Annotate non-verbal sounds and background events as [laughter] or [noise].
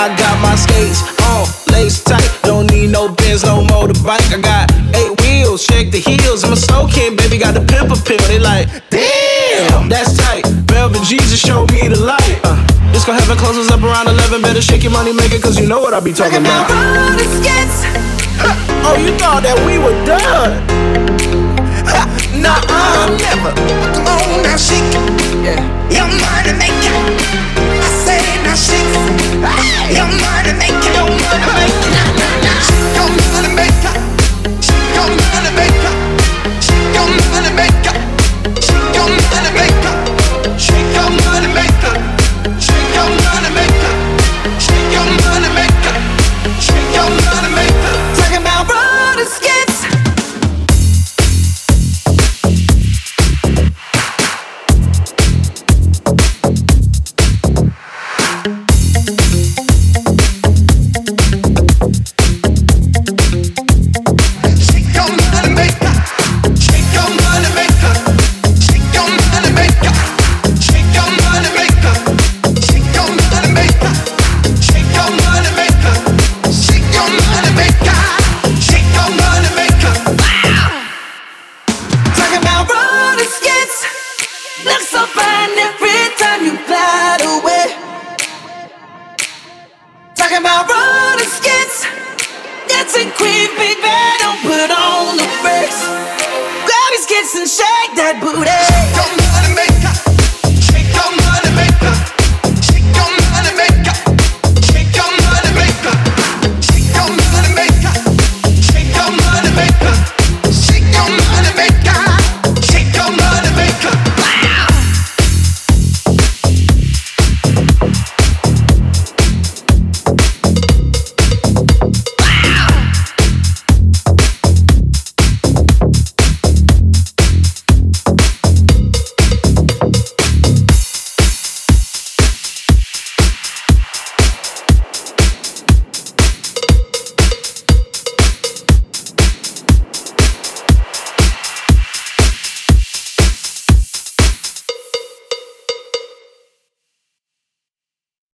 I got my skates on, lace tight. Don't need no Benz, no motorbike. I got eight wheels, shake the heels. I'm a slow kid, baby, got the pimple pill. They like, damn, that's tight. Velvet Jesus showed me the light. Uh, this gon' heaven closes up around 11. Better shake your money maker, cause you know what I be talking about. Skates. [laughs] oh, you thought that we were done. [laughs] Nah, uh, never. Come on, now shake. Yeah. Your money maker. You're mind. Queen, baby, don't put on the brakes. Grab your skates and shake that booty.